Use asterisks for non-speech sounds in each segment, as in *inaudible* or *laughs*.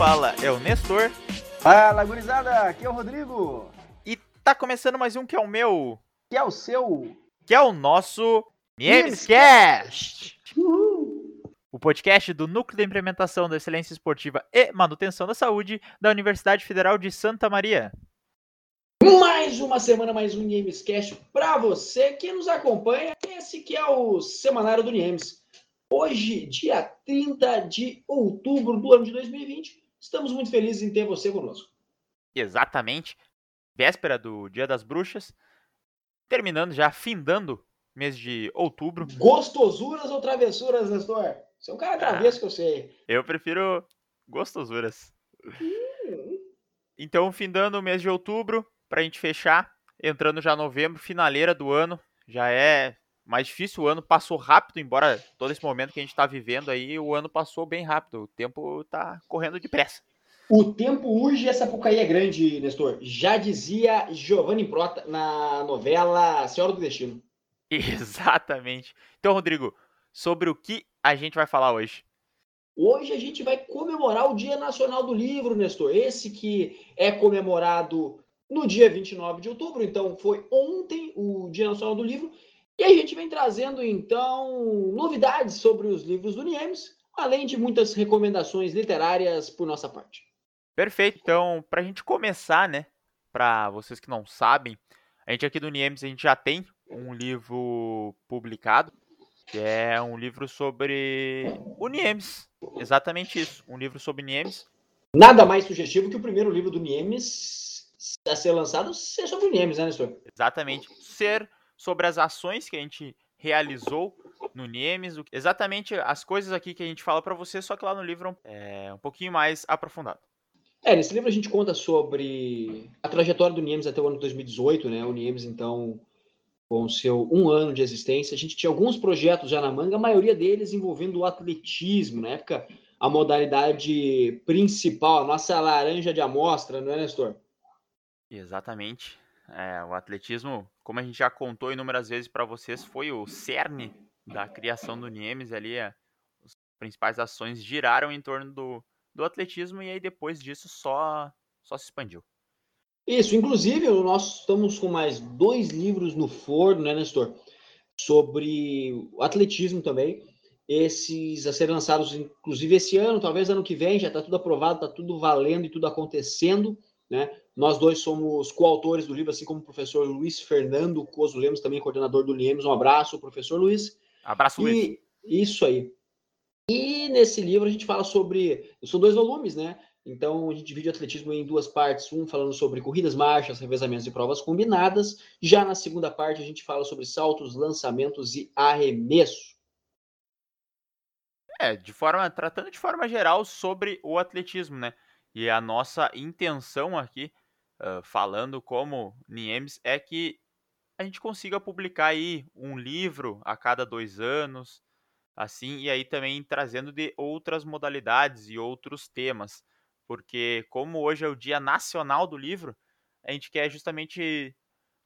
fala é o Nestor. Fala, gurizada, aqui é o Rodrigo. E tá começando mais um que é o meu, Que é o seu. que é o nosso Memescast. O podcast do Núcleo de Implementação da Excelência Esportiva e Manutenção da Saúde da Universidade Federal de Santa Maria. Mais uma semana, mais um Niemescast para você que nos acompanha. Esse que é o Semanário do Niemes. Hoje, dia 30 de outubro do ano de 2020, estamos muito felizes em ter você conosco. Exatamente, véspera do Dia das Bruxas, terminando já, findando mês de outubro. Gostosuras ou travessuras, Nestor? Você é um cara travesso que eu sei. Eu prefiro gostosuras. Então, findando o mês de outubro, pra gente fechar, entrando já novembro, finaleira do ano, já é mais difícil, o ano passou rápido, embora todo esse momento que a gente tá vivendo aí, o ano passou bem rápido, o tempo tá correndo depressa. O tempo urge e essa Sapucaí é grande, Nestor. Já dizia Giovanni Prota na novela Senhora do Destino. *laughs* Exatamente. Então, Rodrigo, sobre o que a gente vai falar hoje? Hoje a gente vai comemorar o Dia Nacional do Livro, Nestor. Esse que é comemorado no dia 29 de outubro, então foi ontem o Dia Nacional do Livro. E a gente vem trazendo, então, novidades sobre os livros do Niemes, além de muitas recomendações literárias por nossa parte. Perfeito. Então, pra gente começar, né, pra vocês que não sabem, a gente aqui do Niemes, a gente já tem um livro publicado, que é um livro sobre o Niemes. Exatamente isso, um livro sobre Niemes. Nada mais sugestivo que o primeiro livro do Niemes a ser lançado ser sobre o Niemes, né, Nestor? Exatamente. Ser sobre as ações que a gente realizou no Niemes, exatamente as coisas aqui que a gente fala pra você, só que lá no livro é um pouquinho mais aprofundado. É, nesse livro a gente conta sobre a trajetória do Niemes até o ano de 2018, né? O Niemes, então, com seu um ano de existência, a gente tinha alguns projetos já na manga, a maioria deles envolvendo o atletismo, na época a modalidade principal, a nossa laranja de amostra, não é, Nestor? Exatamente. É, o atletismo, como a gente já contou inúmeras vezes para vocês, foi o cerne da criação do Niemes ali. é, as principais ações giraram em torno do, do atletismo e aí depois disso só, só se expandiu. Isso, inclusive, nós estamos com mais dois livros no forno, né, Nestor? Sobre o atletismo também. Esses a serem lançados, inclusive, esse ano, talvez ano que vem, já está tudo aprovado, está tudo valendo e tudo acontecendo, né? Nós dois somos coautores do livro, assim como o professor Luiz Fernando Coso Lemos, também coordenador do Lemos. Um abraço, professor Luiz. Abraço, Luiz. E isso aí. E nesse livro a gente fala sobre. São dois volumes, né? Então a gente divide o atletismo em duas partes. Um falando sobre corridas, marchas, revezamentos e provas combinadas. Já na segunda parte a gente fala sobre saltos, lançamentos e arremesso. É, de forma, tratando de forma geral sobre o atletismo, né? E a nossa intenção aqui, ah, falando como Niemes, é que a gente consiga publicar aí um livro a cada dois anos, assim, e aí também trazendo de outras modalidades e outros temas. Porque como hoje é o Dia Nacional do Livro, a gente quer justamente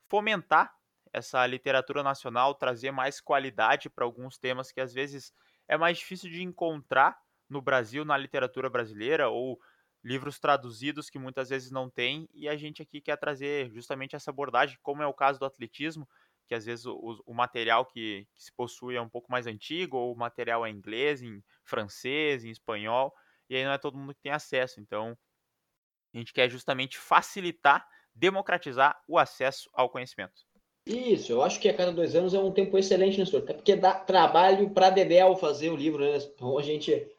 fomentar essa literatura nacional, trazer mais qualidade para alguns temas que às vezes é mais difícil de encontrar no Brasil, na literatura brasileira, ou livros traduzidos que muitas vezes não tem, e a gente aqui quer trazer justamente essa abordagem, como é o caso do atletismo, que às vezes o, o material que, que se possui é um pouco mais antigo, ou o material é em inglês, em francês, em espanhol, e aí não é todo mundo que tem acesso. Então, a gente quer justamente facilitar, democratizar o acesso ao conhecimento. Isso, eu acho que a cada dois anos é um tempo excelente, Nestor. Até porque dá trabalho para Dedel fazer o livro, né? Então a gente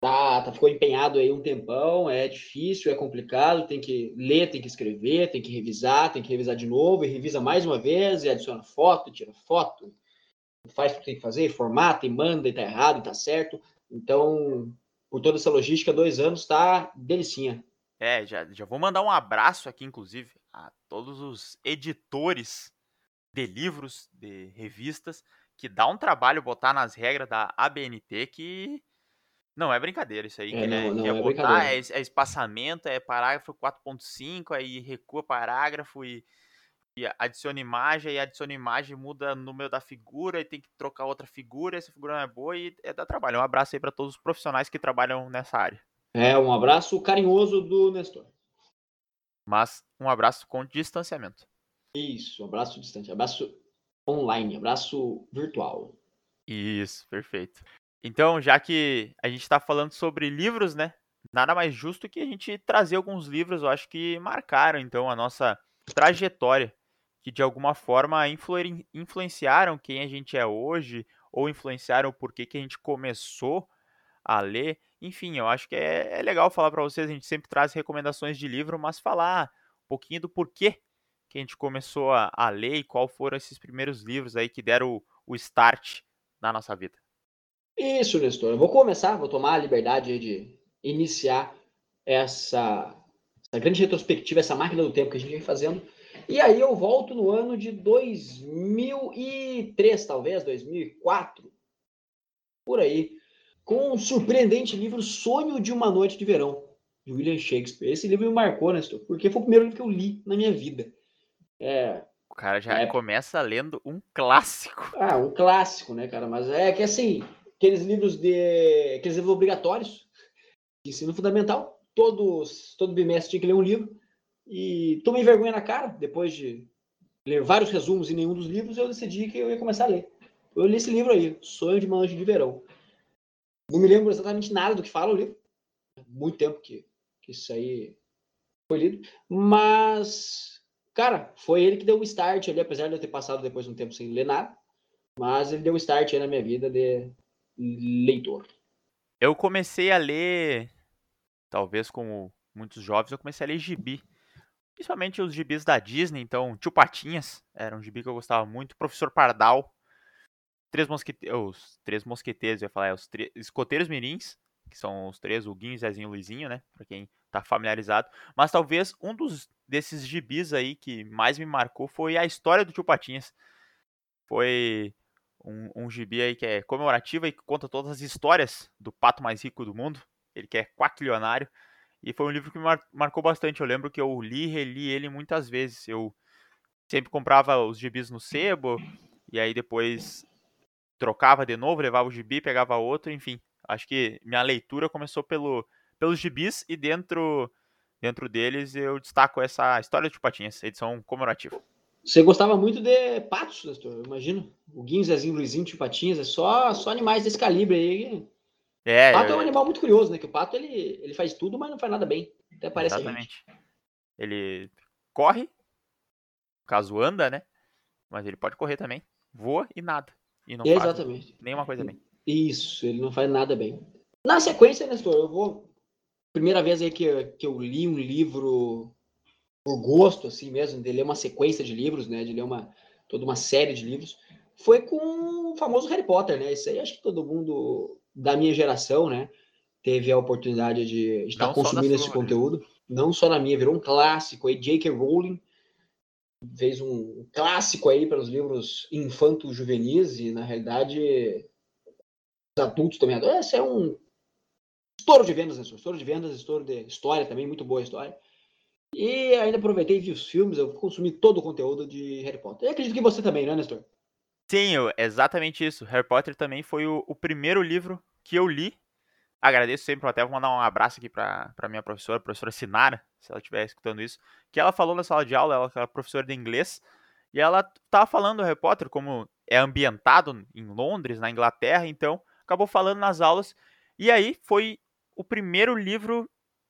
tá, tá, ficou empenhado aí um tempão, é difícil, é complicado, tem que ler, tem que escrever, tem que revisar, tem que revisar de novo, e revisa mais uma vez, e adiciona foto, tira foto, faz o que tem que fazer, formata e manda, e tá errado, e tá certo. Então, por toda essa logística, dois anos tá delicinha. É, já, já vou mandar um abraço aqui, inclusive, a todos os editores de livros, de revistas, que dá um trabalho botar nas regras da ABNT que não é brincadeira isso aí. É, que não, é, não é é botar, é, é espaçamento, é parágrafo 4.5, aí recua parágrafo e, e adiciona imagem, aí adiciona imagem, muda o número da figura, e tem que trocar outra figura, essa figura não é boa e é dar trabalho. Um abraço aí para todos os profissionais que trabalham nessa área. É, um abraço carinhoso do Nestor. Mas um abraço com distanciamento. Isso, abraço distante, abraço online, abraço virtual. Isso, perfeito. Então, já que a gente está falando sobre livros, né? Nada mais justo que a gente trazer alguns livros, eu acho que marcaram então a nossa trajetória, que de alguma forma influ- influenciaram quem a gente é hoje, ou influenciaram o porquê que a gente começou a ler. Enfim, eu acho que é, é legal falar para vocês, a gente sempre traz recomendações de livro, mas falar um pouquinho do porquê que a gente começou a, a ler e qual foram esses primeiros livros aí que deram o, o start na nossa vida. Isso, Nestor. Eu vou começar, vou tomar a liberdade de iniciar essa, essa grande retrospectiva, essa máquina do tempo que a gente vem fazendo. E aí eu volto no ano de 2003, talvez, 2004, por aí, com um surpreendente livro Sonho de uma Noite de Verão, de William Shakespeare. Esse livro me marcou, Nestor, porque foi o primeiro livro que eu li na minha vida. É, O cara já É. começa lendo um clássico. Ah, um clássico, né, cara? Mas é que assim, aqueles livros de. aqueles livros obrigatórios de ensino fundamental, todos, todo bimestre tinha que ler um livro. E tomei vergonha na cara, depois de ler vários resumos em nenhum dos livros, eu decidi que eu ia começar a ler. Eu li esse livro aí, Sonho de uma Noite de Verão. Não me lembro exatamente nada do que fala o livro. Muito tempo que, que isso aí foi lido. Mas, cara, foi ele que deu o start ali, apesar de eu ter passado depois de um tempo sem ler nada. Mas ele deu o start aí na minha vida de leitor. Eu comecei a ler, talvez como muitos jovens, eu comecei a ler gibi. Principalmente os gibis da Disney, então Tio Patinhas era um gibi que eu gostava muito. Professor Pardal, Três Mosqueteiros, os Três Mosqueteiros, eu ia falar, é os Escoteiros Mirins, que são os três, o Guinho, Zezinho e Luizinho, né? Pra quem tá familiarizado. Mas talvez um dos desses gibis aí que mais me marcou foi a história do Tio Patinhas. Foi um, um gibi aí que é comemorativo e que conta todas as histórias do pato mais rico do mundo. Ele que é quaquilionário. E foi um livro que me mar- marcou bastante. Eu lembro que eu li e reli ele muitas vezes. Eu sempre comprava os gibis no sebo, e aí depois trocava de novo, levava o gibi, pegava outro, enfim. Acho que minha leitura começou pelo, pelos gibis e dentro, dentro deles eu destaco essa história de Patinhas, edição comemorativa. Você gostava muito de patos, Nestor, eu imagino. O Guinho, Zezinho, Luizinho, Tio Patinhas, é só, só animais desse calibre aí. É, O pato é um eu- animal muito curioso, né? Que o pato ele, ele faz tudo, mas não faz nada bem. Até parece exatamente. Ele corre, caso anda, né? Mas ele pode correr também, voa e nada. E não faz Exatamente. nenhuma coisa bem. Isso, ele não faz nada bem. Na sequência, Nestor, eu vou. Primeira vez aí que, eu- que eu li um livro por gosto, assim mesmo, de ler uma sequência de livros, né? De ler uma, toda uma série de livros, foi com o famoso Harry Potter, né? Isso aí acho que todo mundo da minha geração, né? Teve a oportunidade de estar consumindo esse sua, conteúdo. Não só na minha, virou um clássico aí. J.K. Rowling fez um clássico aí para os livros infanto-juvenis e, na realidade, os adultos também adoram. Esse é um estouro de vendas, né? Estouro de vendas, estouro de história também, muito boa história. E ainda aproveitei e vi os filmes, eu consumi todo o conteúdo de Harry Potter. Eu acredito que você também, né, Nestor? Sim, exatamente isso. Harry Potter também foi o, o primeiro livro que eu li. Agradeço sempre, até vou mandar um abraço aqui pra minha professora, professora Sinara, se ela estiver escutando isso, que ela falou na sala de aula, ela era professora de inglês, e ela tava falando do Harry Potter, como é ambientado em Londres, na Inglaterra, então acabou falando nas aulas, e aí foi o primeiro livro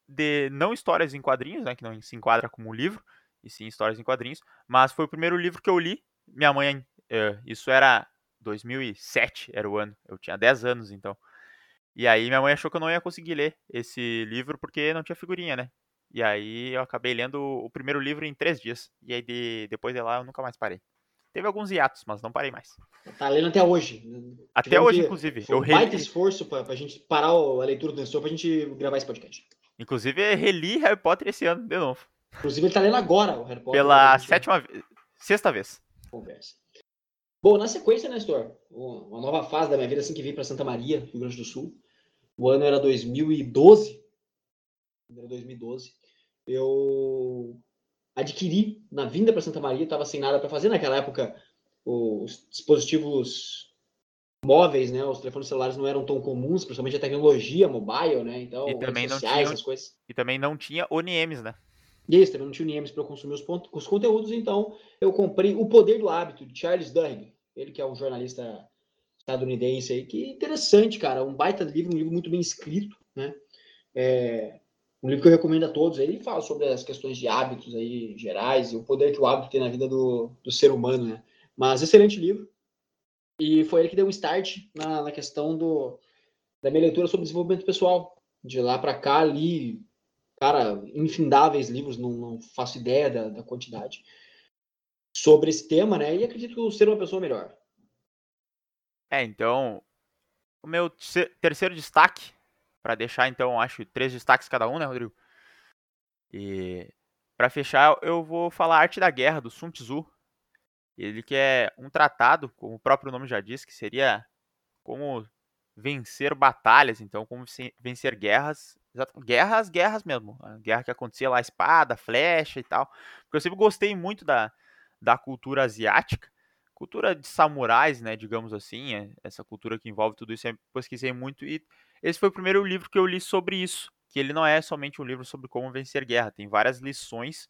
de, não histórias em quadrinhos, né, que não se enquadra como livro, e sim histórias em quadrinhos, mas foi o primeiro livro que eu li, minha mãe, eh, isso era 2007, era o ano, eu tinha 10 anos então, e aí minha mãe achou que eu não ia conseguir ler esse livro porque não tinha figurinha, né? E aí eu acabei lendo o primeiro livro em três dias. E aí de- depois de lá eu nunca mais parei. Teve alguns hiatos, mas não parei mais. Tá lendo até hoje. Até Tivemos hoje, inclusive. Foi Eu um baita reli, esforço pra, pra gente parar a leitura do Nestor pra gente gravar esse podcast. inclusive reli Harry Potter esse ano de novo. Inclusive, ele tá lendo agora o Harry Potter. Pela sétima vez. Sexta vez. Conversa. Bom, na sequência, Nestor, uma nova fase da minha vida assim que vim para Santa Maria, Rio Grande do Sul. O ano era 2012. Era 2012. Eu adquiri na vinda para Santa Maria, estava sem nada para fazer naquela época. Os dispositivos móveis, né? Os telefones celulares não eram tão comuns, principalmente a tecnologia mobile, né? Então, E também redes não sociais, tinham- essas coisas. E também não tinha ONIMs, né? Isso, também não tinha o Niemes para eu consumir os, pont- os conteúdos, então eu comprei O Poder do Hábito, de Charles Duhigg. Ele que é um jornalista estadunidense aí, que interessante, cara. Um baita livro, um livro muito bem escrito, né? É, um livro que eu recomendo a todos. Ele fala sobre as questões de hábitos aí gerais e o poder que o hábito tem na vida do, do ser humano, né? Mas excelente livro. E foi ele que deu um start na, na questão do, da minha leitura sobre desenvolvimento pessoal. De lá para cá, ali, cara, infindáveis livros, não, não faço ideia da, da quantidade, sobre esse tema, né? E acredito ser uma pessoa melhor. É, então, o meu terceiro destaque, para deixar então, acho, três destaques cada um, né, Rodrigo? E para fechar, eu vou falar Arte da Guerra, do Sun Tzu. Ele que é um tratado, como o próprio nome já diz, que seria como vencer batalhas, então como vencer guerras, guerras, guerras mesmo, a guerra que acontecia lá, espada, flecha e tal, porque eu sempre gostei muito da, da cultura asiática, cultura de samurais, né, digamos assim, é- essa cultura que envolve tudo isso, eu sempre pesquisei muito e esse foi o primeiro livro que eu li sobre isso, que ele não é somente um livro sobre como vencer guerra, tem várias lições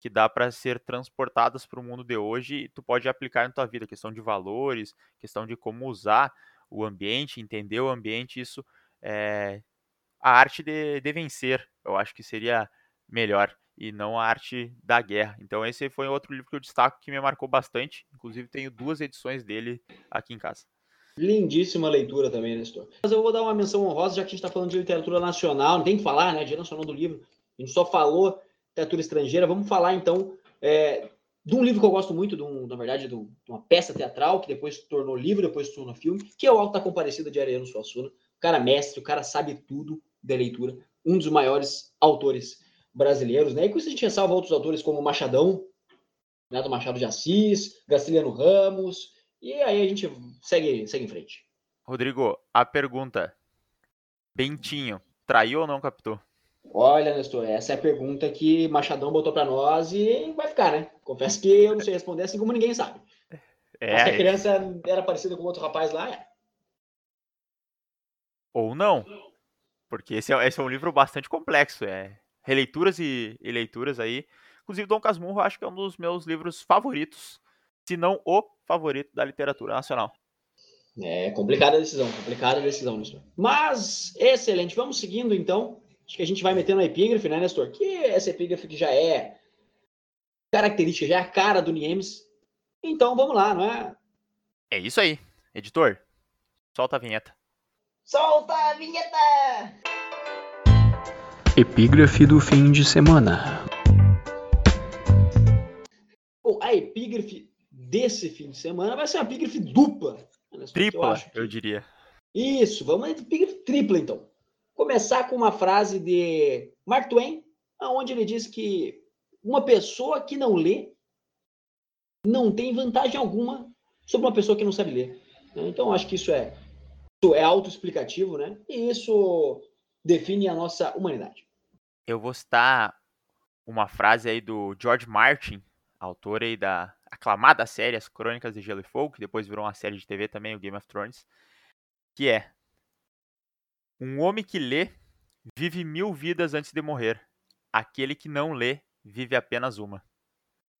que dá para ser transportadas para o mundo de hoje e tu pode aplicar na tua vida, questão de valores, questão de como usar o ambiente, entender o ambiente, isso é a arte de, de vencer, eu acho que seria melhor e não a arte da guerra. Então esse foi outro livro que eu destaco que me marcou bastante, inclusive tenho duas edições dele aqui em casa. Lindíssima leitura também, Nestor. Mas eu vou dar uma menção honrosa, já que a gente está falando de literatura nacional, não tem que falar, né? Dia Nacional do Livro. A gente só falou literatura estrangeira. Vamos falar, então, é, de um livro que eu gosto muito, de um, na verdade, de, um- uma peça teatral, que depois se tornou livro, depois se tornou filme, que é o Alta Comparecida de Ariano Suassuna. O cara mestre, o cara sabe tudo da leitura. Um dos maiores autores brasileiros, né? E com isso a gente ressalva outros autores como Machadão, né, do Machado de Assis, Graciliano Ramos, e aí a gente segue, segue em frente. Rodrigo, a pergunta: Bentinho, traiu ou não captou? Olha, Nestor, essa é a pergunta que Machadão botou para nós e vai ficar, né? Confesso que eu não sei responder assim como ninguém sabe. Mas que a É, criança era parecida com outro rapaz lá, é. ou não? Porque esse é, esse é um livro bastante complexo, é releituras e, e leituras aí. Inclusive, Dom Casmurro acho que é um dos meus livros favoritos, se não o favorito da literatura nacional. É complicada a decisão, complicada a decisão, Nestor. Mas, excelente. Vamos seguindo, então. Acho que a gente vai metendo a epígrafe, né, Nestor? Que essa epígrafe que já é característica, já é a cara do Niemes. Então, vamos lá, não é? É isso aí. Editor, solta a vinheta. Solta a vinheta! Epígrafe do fim de semana. Desse fim de semana vai ser uma epígrafe dupla. né, Tripla, que- eu diria. Isso, vamos epígrafe tripla, então. Começar com uma frase de Mark Twain, onde ele diz que uma pessoa que não lê não tem vantagem alguma sobre uma pessoa que não sabe ler. né? Então, acho que isso é, isso é autoexplicativo, né? E isso define a nossa humanidade. Eu vou citar uma frase aí do George Martin, autor aí da aclamada série As Crônicas de Gelo e Fogo, que depois virou uma série de TV também, o Game of Thrones, que é Um homem que lê vive mil vidas antes de morrer. Aquele que não lê vive apenas uma.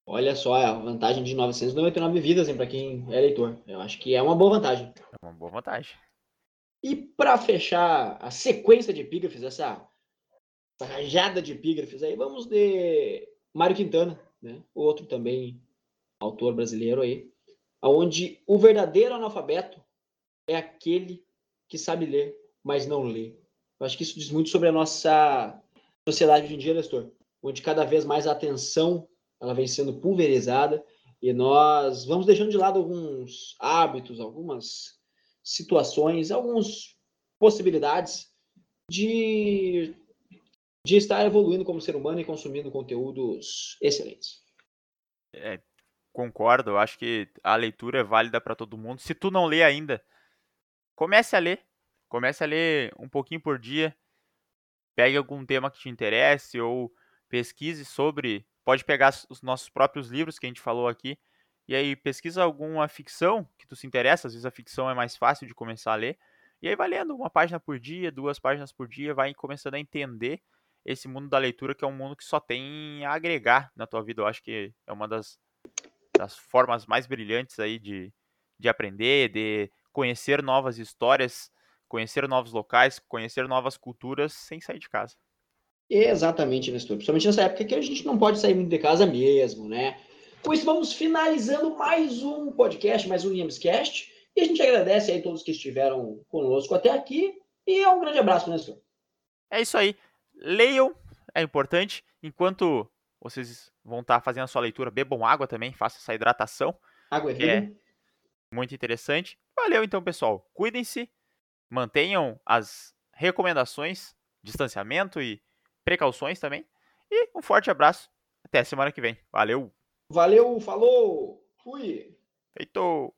Olha só, a vantagem de 999 vidas para quem é leitor. Eu acho que é uma boa vantagem. É uma boa vantagem. E para fechar a sequência de epígrafes, essa, essa rajada de epígrafes aí, vamos de Mário Quintana, né? outro também autor brasileiro aí, onde o verdadeiro analfabeto é aquele que sabe ler, mas não lê. Eu acho que isso diz muito sobre a nossa sociedade hoje em dia, Nestor, onde cada vez mais a atenção ela vem sendo pulverizada e nós vamos deixando de lado alguns hábitos, algumas situações, algumas possibilidades de, de estar evoluindo como ser humano e consumindo conteúdos excelentes. É, concordo, eu acho que a leitura é válida para todo mundo. Se tu não lê ainda, comece a ler. Comece a ler um pouquinho por dia. Pegue algum tema que te interesse ou pesquise sobre. Pode pegar os nossos próprios livros que a gente falou aqui e aí pesquisa alguma ficção que tu se interessa, às vezes a ficção é mais fácil de começar a ler, e aí vai lendo uma página por dia, duas páginas por dia, vai começando a entender esse mundo da leitura, que é um mundo que só tem a agregar na tua vida. Eu acho que é uma das, das formas mais brilhantes aí de, de aprender, de conhecer novas histórias, conhecer novos locais, conhecer novas culturas sem sair de casa. Exatamente, Nestor. Principalmente nessa época que a gente não pode sair muito de casa mesmo, né? Com isso, vamos finalizando mais um podcast, mais um Niemscast. E a gente agradece aí todos que estiveram conosco até aqui. E um grande abraço, Nestor. É isso aí. Leiam, é importante. Enquanto vocês vão estar fazendo a sua leitura, bebam água também, façam essa hidratação. Água que é muito interessante. Valeu então, pessoal. Cuidem-se, mantenham as recomendações, distanciamento e precauções também. E um forte abraço. Até semana que vem. Valeu. Valeu, falou, fui! Feito!